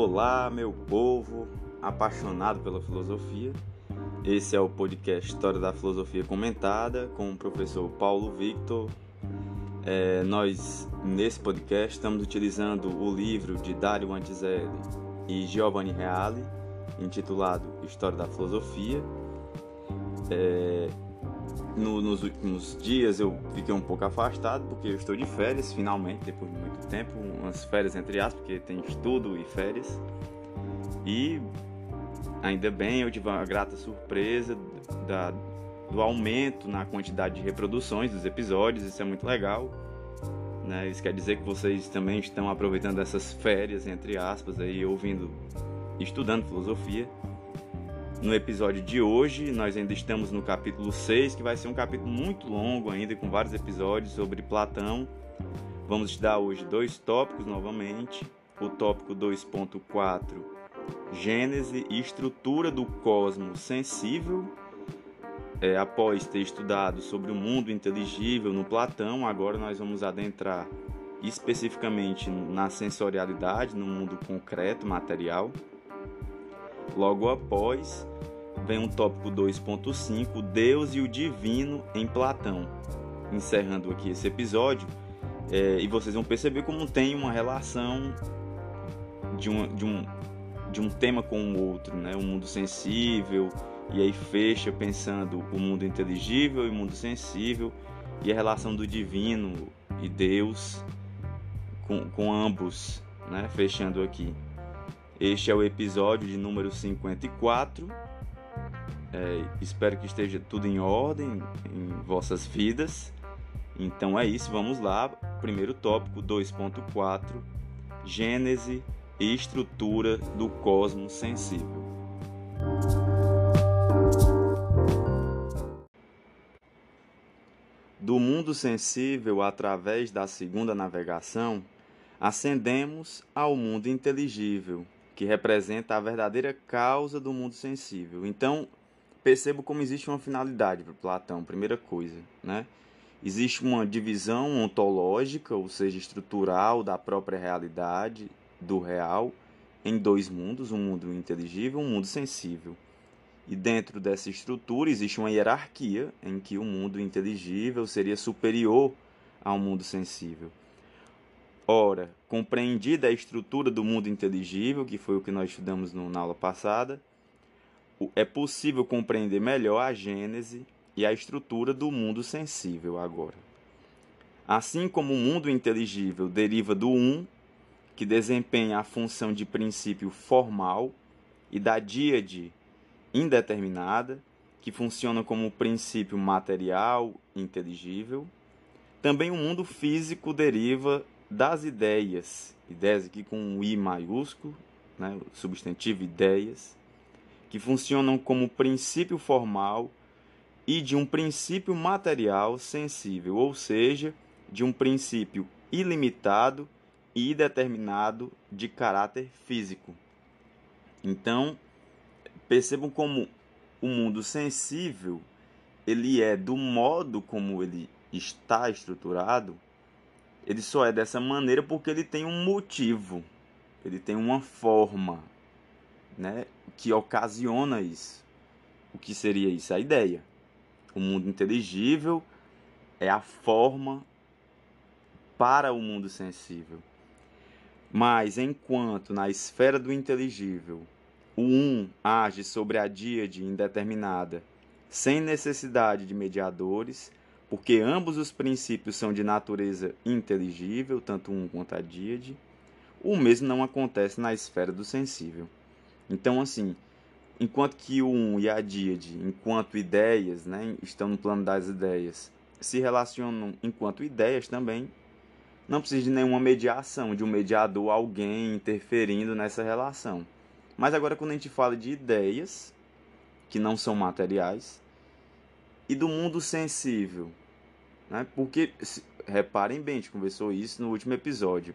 Olá, meu povo apaixonado pela filosofia. Esse é o podcast História da Filosofia Comentada com o professor Paulo Victor. É, nós, nesse podcast, estamos utilizando o livro de Dario Antizelli e Giovanni Reale, intitulado História da Filosofia. É, no, nos últimos dias eu fiquei um pouco afastado porque eu estou de férias, finalmente, depois de muito tempo, umas férias entre aspas, porque tem estudo e férias. E ainda bem, eu tive uma grata surpresa da, do aumento na quantidade de reproduções dos episódios, isso é muito legal. Né? Isso quer dizer que vocês também estão aproveitando essas férias, entre aspas, aí, ouvindo, estudando filosofia. No episódio de hoje, nós ainda estamos no capítulo 6, que vai ser um capítulo muito longo ainda, com vários episódios sobre Platão. Vamos estudar hoje dois tópicos novamente. O tópico 2.4, Gênese e estrutura do cosmos sensível. É, após ter estudado sobre o mundo inteligível no Platão, agora nós vamos adentrar especificamente na sensorialidade, no mundo concreto, material. Logo após, vem um tópico 2.5, Deus e o Divino em Platão. Encerrando aqui esse episódio, é, e vocês vão perceber como tem uma relação de, uma, de, um, de um tema com o outro, né? o mundo sensível, e aí fecha pensando o mundo inteligível e o mundo sensível, e a relação do divino e Deus com, com ambos, né? fechando aqui. Este é o episódio de número 54. É, espero que esteja tudo em ordem em vossas vidas. Então é isso, vamos lá. Primeiro tópico 2.4: Gênese e estrutura do cosmos sensível. Do mundo sensível através da segunda navegação, ascendemos ao mundo inteligível que representa a verdadeira causa do mundo sensível. Então, percebo como existe uma finalidade para Platão, primeira coisa, né? Existe uma divisão ontológica, ou seja, estrutural da própria realidade, do real, em dois mundos, um mundo inteligível e um mundo sensível. E dentro dessa estrutura existe uma hierarquia em que o mundo inteligível seria superior ao mundo sensível. Ora, compreendida a estrutura do mundo inteligível, que foi o que nós estudamos na aula passada, é possível compreender melhor a gênese e a estrutura do mundo sensível agora. Assim como o mundo inteligível deriva do um, que desempenha a função de princípio formal, e da díade indeterminada, que funciona como princípio material inteligível, também o mundo físico deriva das ideias, ideias aqui com um I maiúsculo, né, substantivo ideias, que funcionam como princípio formal e de um princípio material sensível, ou seja, de um princípio ilimitado e determinado de caráter físico. Então, percebam como o mundo sensível ele é do modo como ele está estruturado ele só é dessa maneira porque ele tem um motivo, ele tem uma forma, né, que ocasiona isso. O que seria isso? A ideia. O mundo inteligível é a forma para o mundo sensível. Mas enquanto na esfera do inteligível o um age sobre a díade indeterminada, sem necessidade de mediadores, porque ambos os princípios são de natureza inteligível, tanto um quanto a díade, o mesmo não acontece na esfera do sensível. Então, assim, enquanto que o um e a díade, enquanto ideias, né, estão no plano das ideias, se relacionam enquanto ideias também, não precisa de nenhuma mediação, de um mediador, alguém interferindo nessa relação. Mas agora, quando a gente fala de ideias, que não são materiais, e do mundo sensível. Né? Porque, reparem bem, a gente conversou isso no último episódio.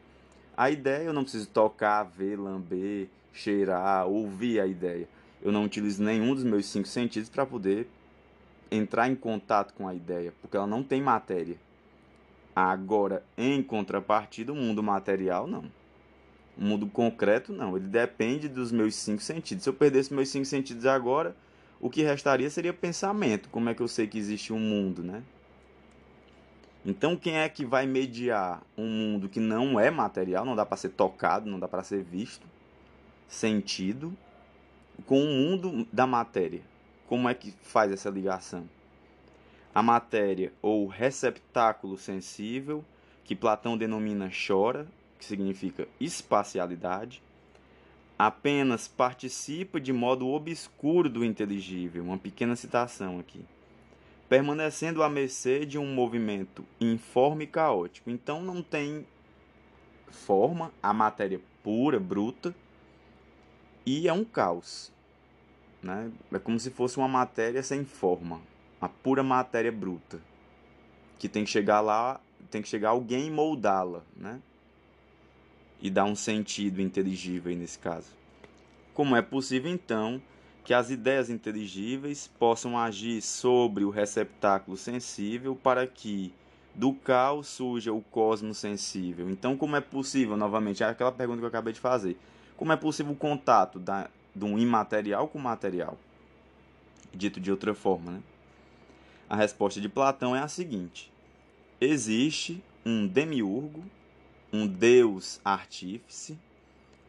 A ideia eu não preciso tocar, ver, lamber, cheirar, ouvir a ideia. Eu não utilizo nenhum dos meus cinco sentidos para poder entrar em contato com a ideia, porque ela não tem matéria. Agora, em contrapartida, o mundo material não. O mundo concreto não, ele depende dos meus cinco sentidos. Se eu perdesse meus cinco sentidos agora, o que restaria seria pensamento. Como é que eu sei que existe um mundo, né? Então, quem é que vai mediar um mundo que não é material, não dá para ser tocado, não dá para ser visto, sentido, com o mundo da matéria? Como é que faz essa ligação? A matéria ou receptáculo sensível, que Platão denomina chora, que significa espacialidade, apenas participa de modo obscuro do inteligível. Uma pequena citação aqui. Permanecendo à mercê de um movimento informe e caótico. Então não tem forma, a matéria pura, bruta, e é um caos. Né? É como se fosse uma matéria sem forma, a pura matéria bruta, que tem que chegar lá, tem que chegar alguém e moldá-la, né? e dar um sentido inteligível nesse caso. Como é possível então que as ideias inteligíveis possam agir sobre o receptáculo sensível para que do caos surja o cosmos sensível. Então, como é possível, novamente, é aquela pergunta que eu acabei de fazer, como é possível o contato da, de um imaterial com material? Dito de outra forma, né? A resposta de Platão é a seguinte: existe um demiurgo um Deus artífice,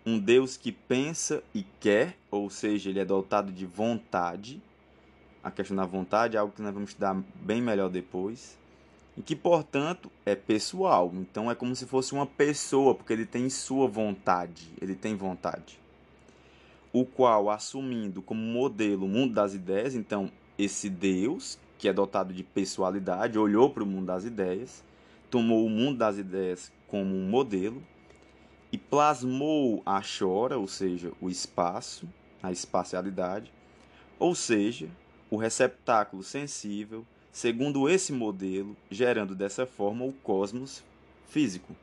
um Deus que pensa e quer, ou seja, ele é dotado de vontade. A questão da vontade é algo que nós vamos estudar bem melhor depois. E que, portanto, é pessoal. Então é como se fosse uma pessoa, porque ele tem sua vontade, ele tem vontade. O qual, assumindo como modelo o mundo das ideias, então esse Deus, que é dotado de pessoalidade, olhou para o mundo das ideias, tomou o mundo das ideias como um modelo e plasmou a chora, ou seja, o espaço, a espacialidade, ou seja, o receptáculo sensível, segundo esse modelo, gerando dessa forma o cosmos físico.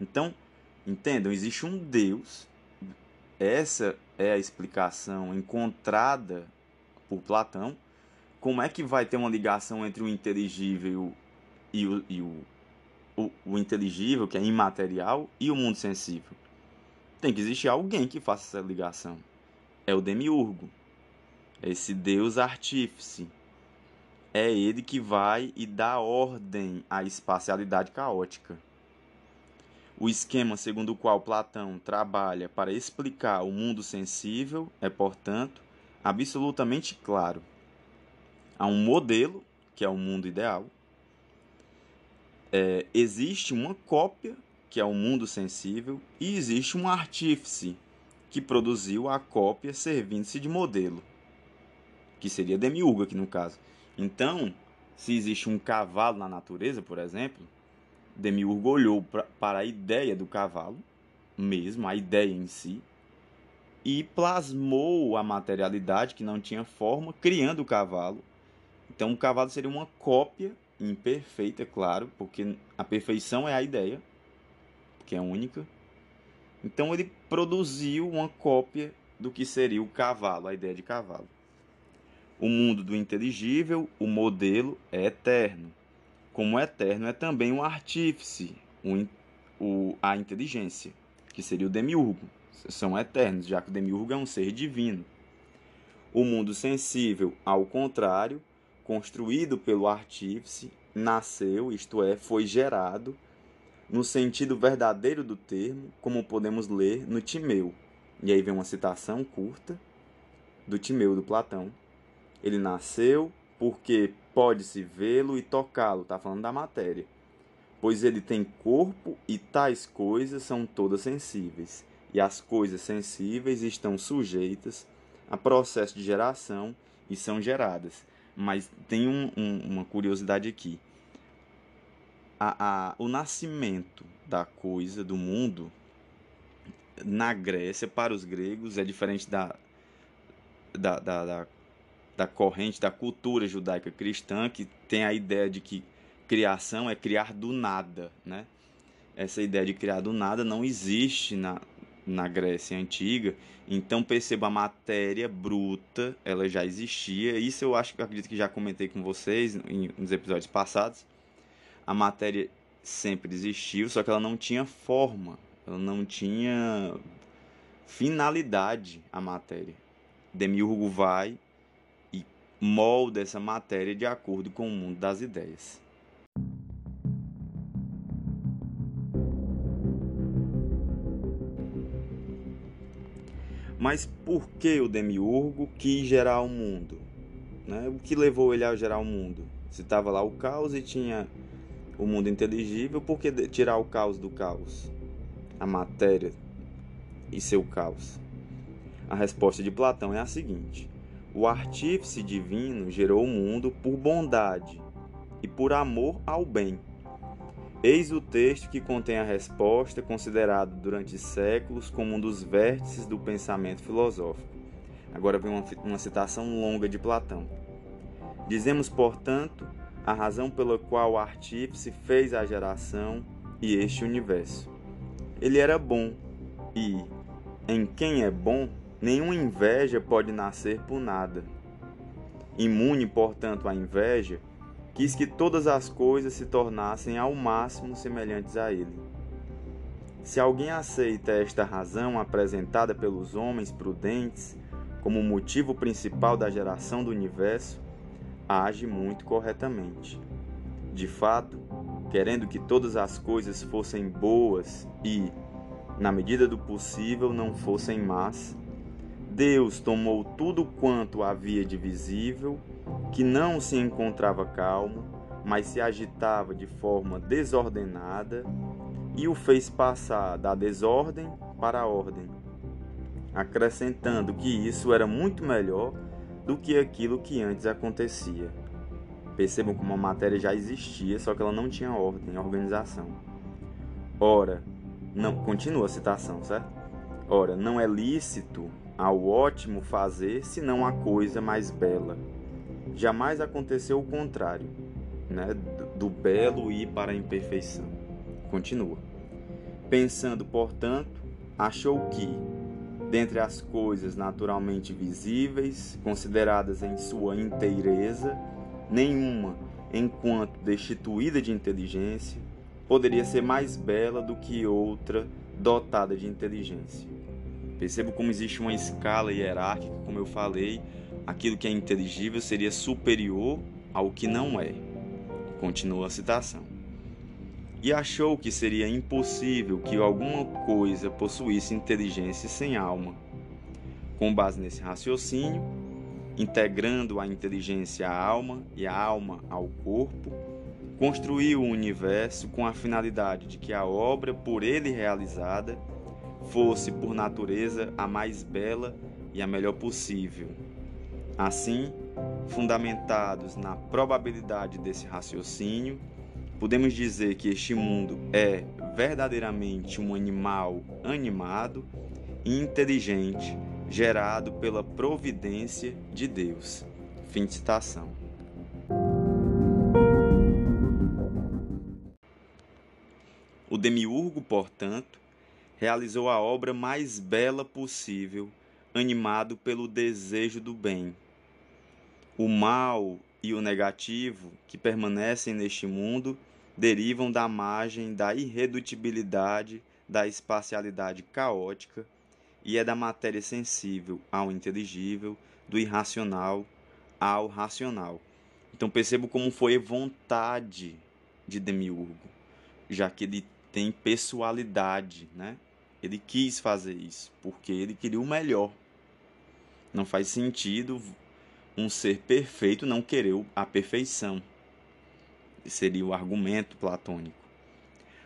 Então, entendam, existe um Deus. Essa é a explicação encontrada por Platão. Como é que vai ter uma ligação entre o inteligível e o, e o o, o inteligível, que é imaterial, e o mundo sensível. Tem que existir alguém que faça essa ligação. É o demiurgo. É esse Deus artífice. É ele que vai e dá ordem à espacialidade caótica. O esquema segundo o qual Platão trabalha para explicar o mundo sensível é, portanto, absolutamente claro. Há um modelo, que é o mundo ideal, é, existe uma cópia, que é o mundo sensível, e existe um artífice, que produziu a cópia servindo-se de modelo, que seria Demiurgo aqui no caso. Então, se existe um cavalo na natureza, por exemplo, Demiurgo olhou pra, para a ideia do cavalo, mesmo, a ideia em si, e plasmou a materialidade que não tinha forma, criando o cavalo. Então, o cavalo seria uma cópia imperfeita, claro, porque a perfeição é a ideia, que é única. Então ele produziu uma cópia do que seria o cavalo, a ideia de cavalo. O mundo do inteligível, o modelo é eterno. Como eterno é também um artífice, o, a inteligência, que seria o demiurgo. São eternos, já que o demiurgo é um ser divino. O mundo sensível, ao contrário, construído pelo artífice, nasceu, isto é, foi gerado, no sentido verdadeiro do termo, como podemos ler no Timeu. E aí vem uma citação curta do Timeu do Platão. Ele nasceu porque pode-se vê-lo e tocá-lo, está falando da matéria. Pois ele tem corpo e tais coisas são todas sensíveis, e as coisas sensíveis estão sujeitas a processo de geração e são geradas. Mas tem um, um, uma curiosidade aqui. A, a, o nascimento da coisa, do mundo, na Grécia, para os gregos, é diferente da, da, da, da, da corrente, da cultura judaica cristã, que tem a ideia de que criação é criar do nada, né? Essa ideia de criar do nada não existe na, na Grécia Antiga. Então perceba a matéria bruta, ela já existia. Isso eu acho que acredito que já comentei com vocês em, nos episódios passados. A matéria sempre existiu, só que ela não tinha forma. ela não tinha finalidade a matéria. Demiurgo vai e molda essa matéria de acordo com o mundo das ideias. Mas por que o Demiurgo quis gerar o mundo? Né? O que levou ele a gerar o mundo? Se estava lá o caos e tinha o mundo inteligível, por que tirar o caos do caos? A matéria e seu caos? A resposta de Platão é a seguinte: o artífice divino gerou o mundo por bondade e por amor ao bem. Eis o texto que contém a resposta, considerado durante séculos como um dos vértices do pensamento filosófico. Agora vem uma, uma citação longa de Platão. Dizemos, portanto, a razão pela qual o artífice fez a geração e este universo. Ele era bom, e, em quem é bom, nenhuma inveja pode nascer por nada. Imune, portanto, à inveja, quis que todas as coisas se tornassem ao máximo semelhantes a ele. Se alguém aceita esta razão apresentada pelos homens prudentes como motivo principal da geração do universo, age muito corretamente. De fato, querendo que todas as coisas fossem boas e, na medida do possível, não fossem más, Deus tomou tudo quanto havia de visível que não se encontrava calmo, mas se agitava de forma desordenada, e o fez passar da desordem para a ordem, acrescentando que isso era muito melhor do que aquilo que antes acontecia. Percebam como a matéria já existia, só que ela não tinha ordem, organização. Ora, não, continua a citação, certo? Ora, não é lícito ao ótimo fazer senão a coisa mais bela jamais aconteceu o contrário, né? do belo ir para a imperfeição. Continua. Pensando, portanto, achou que, dentre as coisas naturalmente visíveis, consideradas em sua inteireza, nenhuma, enquanto destituída de inteligência, poderia ser mais bela do que outra dotada de inteligência. Percebo como existe uma escala hierárquica, como eu falei, aquilo que é inteligível seria superior ao que não é. Continua a citação. E achou que seria impossível que alguma coisa possuísse inteligência sem alma. Com base nesse raciocínio, integrando a inteligência à alma e a alma ao corpo, construiu o universo com a finalidade de que a obra por ele realizada fosse por natureza a mais bela e a melhor possível Assim, fundamentados na probabilidade desse raciocínio, podemos dizer que este mundo é verdadeiramente um animal animado e inteligente, gerado pela providência de Deus. Fim de citação. O demiurgo, portanto, realizou a obra mais bela possível, animado pelo desejo do bem o mal e o negativo que permanecem neste mundo derivam da margem da irredutibilidade da espacialidade caótica e é da matéria sensível ao inteligível, do irracional ao racional. Então percebo como foi vontade de Demiurgo, já que ele tem pessoalidade, né? Ele quis fazer isso porque ele queria o melhor. Não faz sentido um ser perfeito não querer a perfeição. Seria o argumento platônico.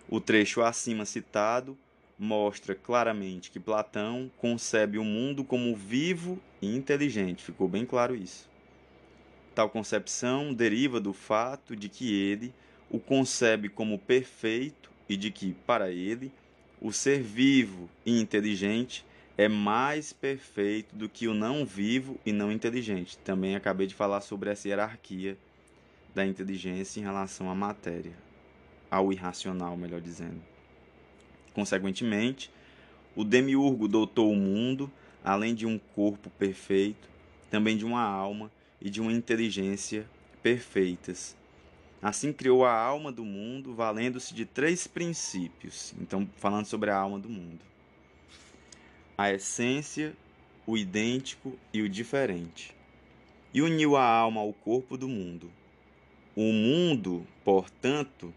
O trecho acima citado mostra claramente que Platão concebe o mundo como vivo e inteligente. Ficou bem claro isso. Tal concepção deriva do fato de que ele o concebe como perfeito e de que, para ele, o ser vivo e inteligente é mais perfeito do que o não vivo e não inteligente. Também acabei de falar sobre essa hierarquia da inteligência em relação à matéria, ao irracional, melhor dizendo. Consequentemente, o demiurgo dotou o mundo, além de um corpo perfeito, também de uma alma e de uma inteligência perfeitas. Assim criou a alma do mundo, valendo-se de três princípios. Então, falando sobre a alma do mundo: a essência, o idêntico e o diferente. E uniu a alma ao corpo do mundo. O mundo, portanto,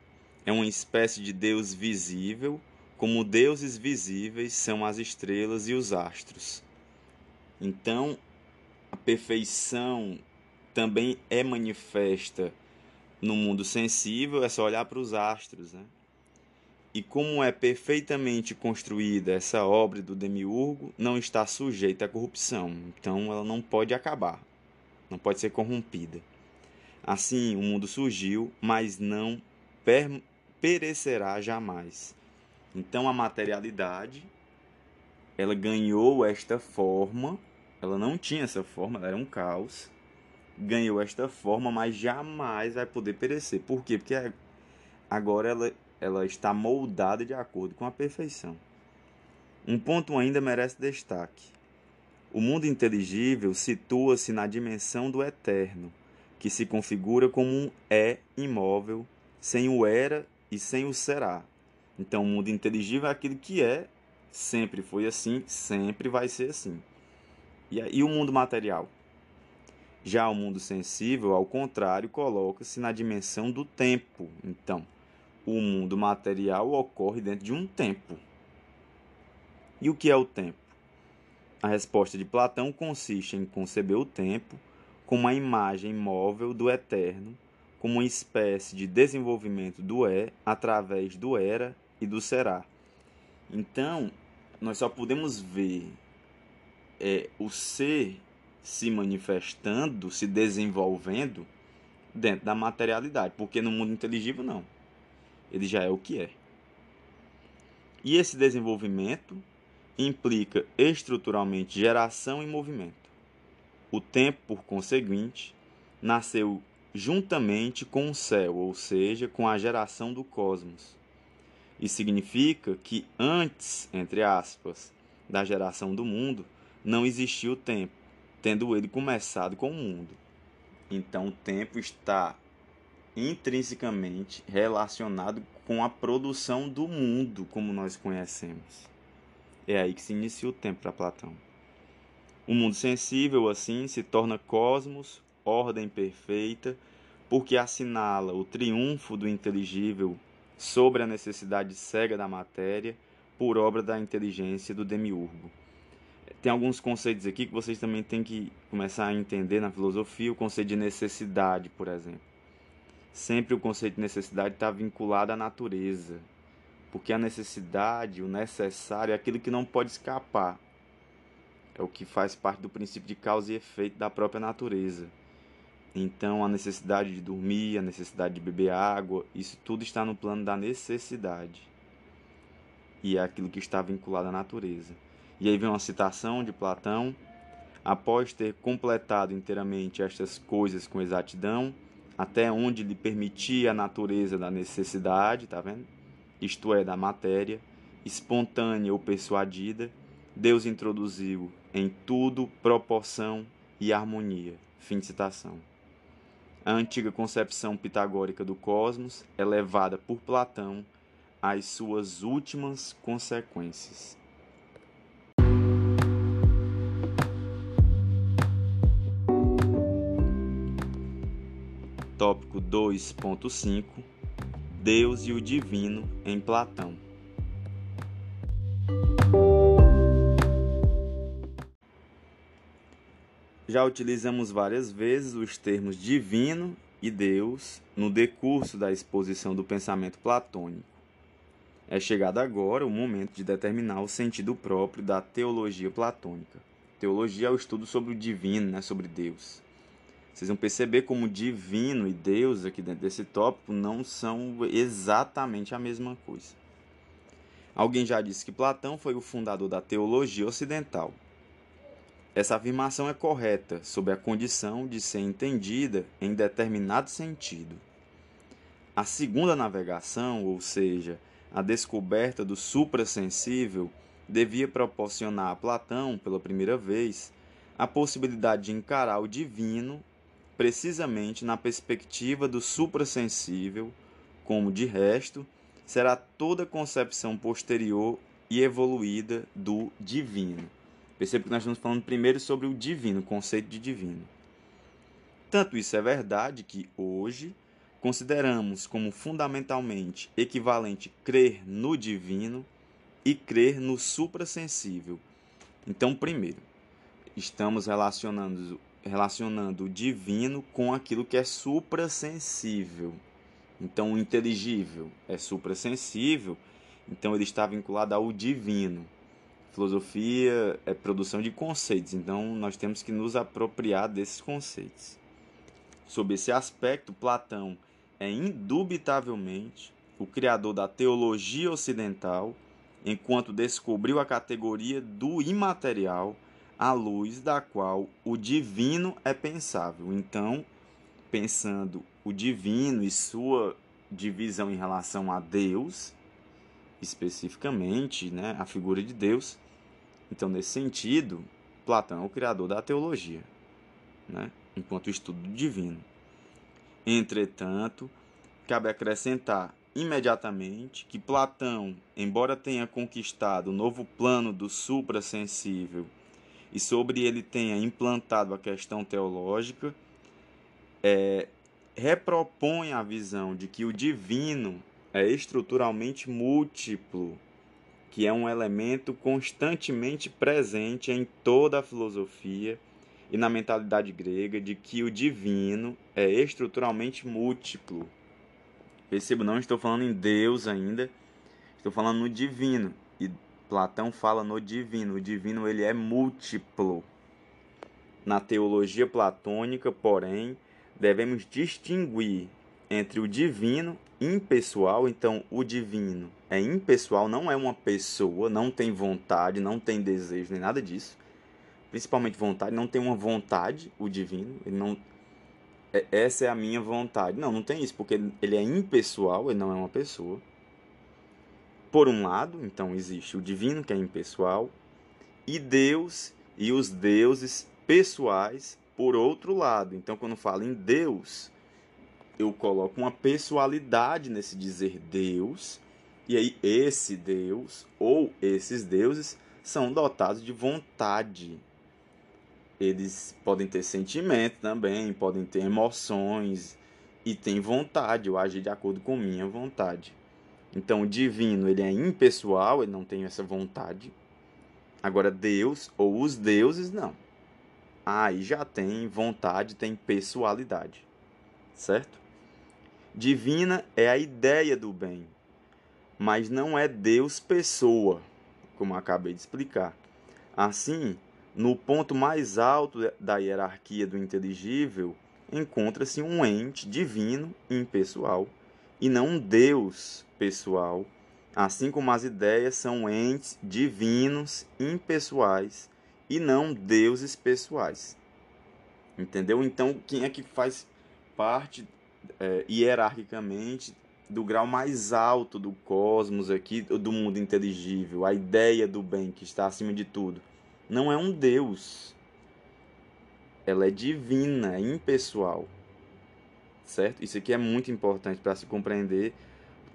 é uma espécie de Deus visível, como deuses visíveis são as estrelas e os astros. Então, a perfeição também é manifesta no mundo sensível, é só olhar para os astros, né? E como é perfeitamente construída essa obra do demiurgo, não está sujeita à corrupção. Então ela não pode acabar, não pode ser corrompida. Assim, o mundo surgiu, mas não per perecerá jamais. Então a materialidade ela ganhou esta forma, ela não tinha essa forma, ela era um caos ganhou esta forma, mas jamais vai poder perecer. Por quê? Porque agora ela, ela está moldada de acordo com a perfeição. Um ponto ainda merece destaque. O mundo inteligível situa-se na dimensão do eterno, que se configura como um é imóvel, sem o era e sem o será. Então, o mundo inteligível é aquilo que é, sempre foi assim, sempre vai ser assim. E, e o mundo material? Já o mundo sensível, ao contrário, coloca-se na dimensão do tempo. Então, o mundo material ocorre dentro de um tempo. E o que é o tempo? A resposta de Platão consiste em conceber o tempo como uma imagem móvel do eterno, como uma espécie de desenvolvimento do é através do era e do será. Então, nós só podemos ver é, o ser se manifestando, se desenvolvendo dentro da materialidade, porque no mundo inteligível não. Ele já é o que é. E esse desenvolvimento implica estruturalmente geração e movimento. O tempo, por conseguinte, nasceu juntamente com o céu, ou seja, com a geração do cosmos. Isso significa que antes, entre aspas, da geração do mundo, não existia o tempo tendo ele começado com o mundo. Então o tempo está intrinsecamente relacionado com a produção do mundo como nós conhecemos. É aí que se inicia o tempo para Platão. O mundo sensível, assim, se torna cosmos, ordem perfeita, porque assinala o triunfo do inteligível sobre a necessidade cega da matéria por obra da inteligência do demiurgo tem alguns conceitos aqui que vocês também têm que começar a entender na filosofia, o conceito de necessidade, por exemplo. Sempre o conceito de necessidade está vinculado à natureza, porque a necessidade, o necessário, é aquilo que não pode escapar. É o que faz parte do princípio de causa e efeito da própria natureza. Então, a necessidade de dormir, a necessidade de beber água, isso tudo está no plano da necessidade. E é aquilo que está vinculado à natureza. E aí vem uma citação de Platão: após ter completado inteiramente estas coisas com exatidão, até onde lhe permitia a natureza da necessidade, tá vendo? Isto é, da matéria, espontânea ou persuadida, Deus introduziu em tudo proporção e harmonia. Fim de citação. A antiga concepção pitagórica do cosmos é levada por Platão às suas últimas consequências. tópico 2.5 Deus e o Divino em Platão. Já utilizamos várias vezes os termos divino e Deus no decurso da exposição do pensamento platônico. É chegado agora o momento de determinar o sentido próprio da teologia platônica. Teologia é o estudo sobre o divino, né, sobre Deus. Vocês vão perceber como divino e Deus aqui dentro desse tópico não são exatamente a mesma coisa. Alguém já disse que Platão foi o fundador da teologia ocidental. Essa afirmação é correta sob a condição de ser entendida em determinado sentido. A segunda navegação, ou seja, a descoberta do suprassensível, devia proporcionar a Platão, pela primeira vez, a possibilidade de encarar o divino precisamente na perspectiva do suprassensível, como de resto será toda concepção posterior e evoluída do divino. Perceba que nós estamos falando primeiro sobre o divino, o conceito de divino. Tanto isso é verdade que hoje consideramos como fundamentalmente equivalente crer no divino e crer no suprassensível. Então, primeiro, estamos relacionando, relacionando o divino com aquilo que é suprassensível. Então, o inteligível é suprassensível, então ele está vinculado ao divino. Filosofia é produção de conceitos, então nós temos que nos apropriar desses conceitos. Sob esse aspecto, Platão é indubitavelmente o criador da teologia ocidental enquanto descobriu a categoria do imaterial, à luz da qual o divino é pensável. Então, pensando o divino e sua divisão em relação a Deus, especificamente, né, a figura de Deus. Então, nesse sentido, Platão é o criador da teologia, né, enquanto estudo divino. Entretanto, cabe acrescentar imediatamente que Platão, embora tenha conquistado o novo plano do suprassensível e sobre ele tenha implantado a questão teológica, é, repropõe a visão de que o divino é estruturalmente múltiplo, que é um elemento constantemente presente em toda a filosofia e na mentalidade grega de que o divino é estruturalmente múltiplo. Percebo, não estou falando em Deus ainda, estou falando no divino. E Platão fala no divino. O divino ele é múltiplo. Na teologia platônica, porém, devemos distinguir entre o divino impessoal, então o divino é impessoal, não é uma pessoa, não tem vontade, não tem desejo, nem nada disso. Principalmente vontade, não tem uma vontade, o divino, ele não é, essa é a minha vontade. Não, não tem isso, porque ele é impessoal, ele não é uma pessoa. Por um lado, então existe o divino, que é impessoal, e Deus e os deuses pessoais, por outro lado. Então, quando falo em Deus, eu coloco uma pessoalidade nesse dizer Deus, e aí esse Deus ou esses deuses são dotados de vontade, eles podem ter sentimento também, podem ter emoções e tem vontade, eu agir de acordo com minha vontade. Então, o divino, ele é impessoal, ele não tem essa vontade. Agora, Deus ou os deuses, não. Aí já tem vontade, tem pessoalidade. Certo? Divina é a ideia do bem, mas não é Deus pessoa, como acabei de explicar. Assim, no ponto mais alto da hierarquia do inteligível, encontra-se um ente divino impessoal e não um Deus pessoal, assim como as ideias são entes divinos impessoais e não deuses pessoais. Entendeu? Então, quem é que faz parte é, hierarquicamente do grau mais alto do cosmos aqui, do mundo inteligível, a ideia do bem que está acima de tudo? não é um Deus. Ela é divina, é impessoal. Certo? Isso aqui é muito importante para se compreender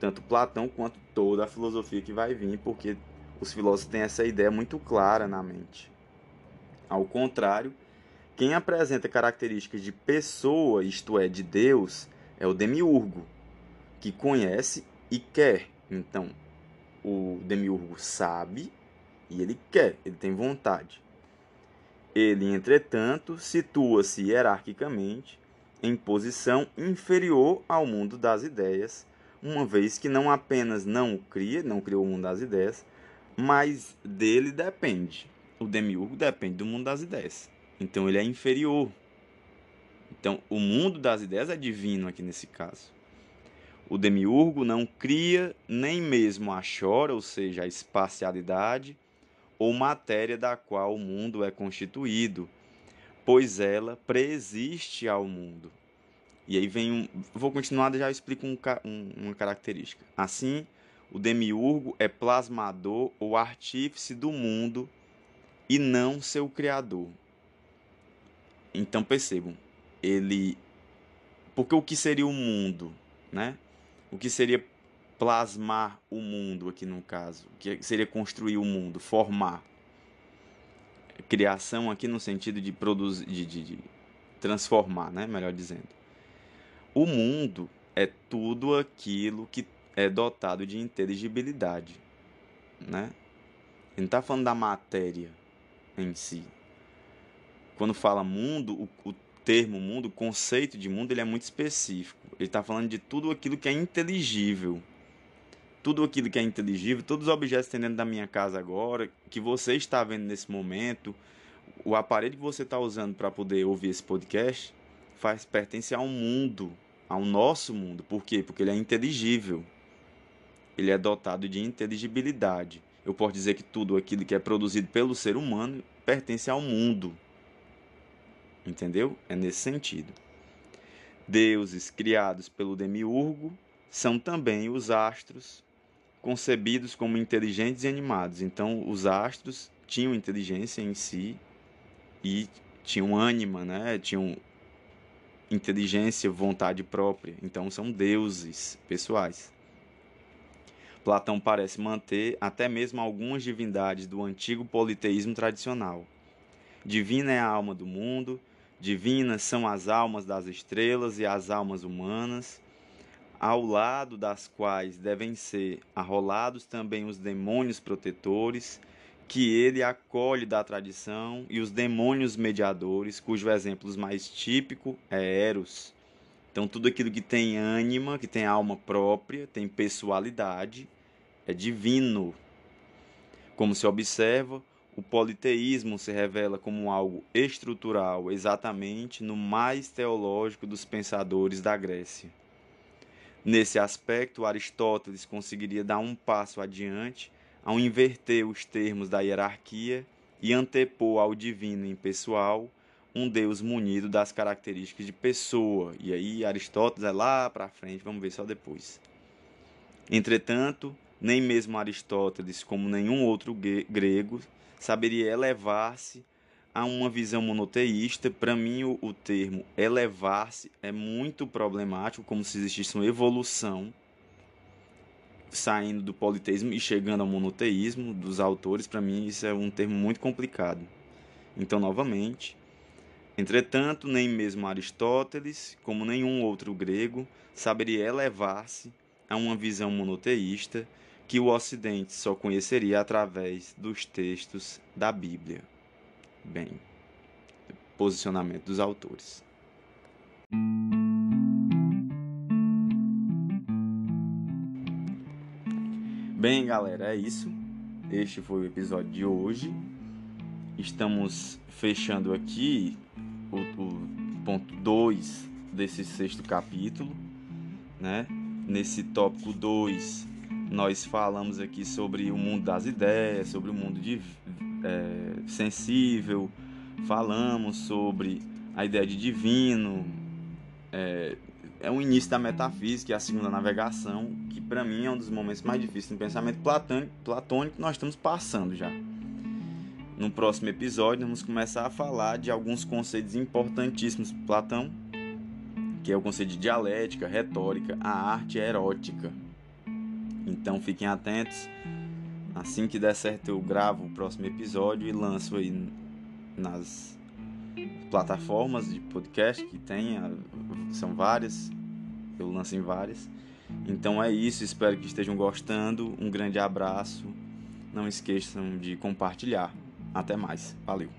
tanto Platão quanto toda a filosofia que vai vir, porque os filósofos têm essa ideia muito clara na mente. Ao contrário, quem apresenta características de pessoa, isto é, de Deus, é o demiurgo, que conhece e quer. Então, o demiurgo sabe e ele quer, ele tem vontade. Ele, entretanto, situa-se hierarquicamente em posição inferior ao mundo das ideias, uma vez que não apenas não o cria, não criou o mundo das ideias, mas dele depende. O demiurgo depende do mundo das ideias. Então ele é inferior. Então o mundo das ideias é divino aqui nesse caso. O demiurgo não cria nem mesmo a chora, ou seja, a espacialidade, ou matéria da qual o mundo é constituído, pois ela preexiste ao mundo. E aí vem um. Vou continuar, já explico um, um, uma característica. Assim, o demiurgo é plasmador ou artífice do mundo e não seu criador. Então percebam, ele porque o que seria o mundo, né? O que seria plasmar o mundo aqui no caso, o que seria construir o mundo, formar. Criação aqui no sentido de produzir, de, de, de transformar, né? Melhor dizendo. O mundo é tudo aquilo que é dotado de inteligibilidade, né? Ele não está falando da matéria em si. Quando fala mundo, o, o termo mundo, o conceito de mundo, ele é muito específico. Ele está falando de tudo aquilo que é inteligível. Tudo aquilo que é inteligível, todos os objetos que tem dentro da minha casa agora, que você está vendo nesse momento, o aparelho que você está usando para poder ouvir esse podcast, faz pertence a um mundo, ao nosso mundo. Por quê? Porque ele é inteligível. Ele é dotado de inteligibilidade. Eu posso dizer que tudo aquilo que é produzido pelo ser humano pertence ao mundo. Entendeu? É nesse sentido. Deuses criados pelo demiurgo são também os astros, concebidos como inteligentes e animados. Então, os astros tinham inteligência em si e tinham ânima, né? Tinham inteligência, vontade própria. Então, são deuses pessoais. Platão parece manter até mesmo algumas divindades do antigo politeísmo tradicional. Divina é a alma do mundo, divinas são as almas das estrelas e as almas humanas, ao lado das quais devem ser arrolados também os demônios protetores, que ele acolhe da tradição, e os demônios mediadores, cujo exemplo mais típico é Eros, então, tudo aquilo que tem ânima, que tem alma própria, tem pessoalidade, é divino. Como se observa, o politeísmo se revela como algo estrutural exatamente no mais teológico dos pensadores da Grécia. Nesse aspecto, Aristóteles conseguiria dar um passo adiante ao inverter os termos da hierarquia e antepor ao divino impessoal um Deus munido das características de pessoa. E aí Aristóteles é lá para frente, vamos ver só depois. Entretanto, nem mesmo Aristóteles, como nenhum outro grego, saberia elevar-se a uma visão monoteísta. Para mim, o, o termo elevar-se é muito problemático, como se existisse uma evolução saindo do politeísmo e chegando ao monoteísmo dos autores. Para mim, isso é um termo muito complicado. Então, novamente, Entretanto, nem mesmo Aristóteles, como nenhum outro grego, saberia elevar-se a uma visão monoteísta que o Ocidente só conheceria através dos textos da Bíblia. Bem, posicionamento dos autores. Bem, galera, é isso. Este foi o episódio de hoje. Estamos fechando aqui o, o ponto 2 desse sexto capítulo, né? Nesse tópico 2, nós falamos aqui sobre o mundo das ideias, sobre o mundo de, é, sensível, falamos sobre a ideia de divino, é, é o início da metafísica, é a segunda navegação, que para mim é um dos momentos mais difíceis no pensamento platônico, platônico que nós estamos passando já. No próximo episódio, vamos começar a falar de alguns conceitos importantíssimos Platão, que é o conceito de dialética, retórica, a arte erótica. Então fiquem atentos. Assim que der certo, eu gravo o próximo episódio e lanço aí nas plataformas de podcast que tem, são várias, eu lanço em várias. Então é isso, espero que estejam gostando. Um grande abraço. Não esqueçam de compartilhar. Até mais. Valeu.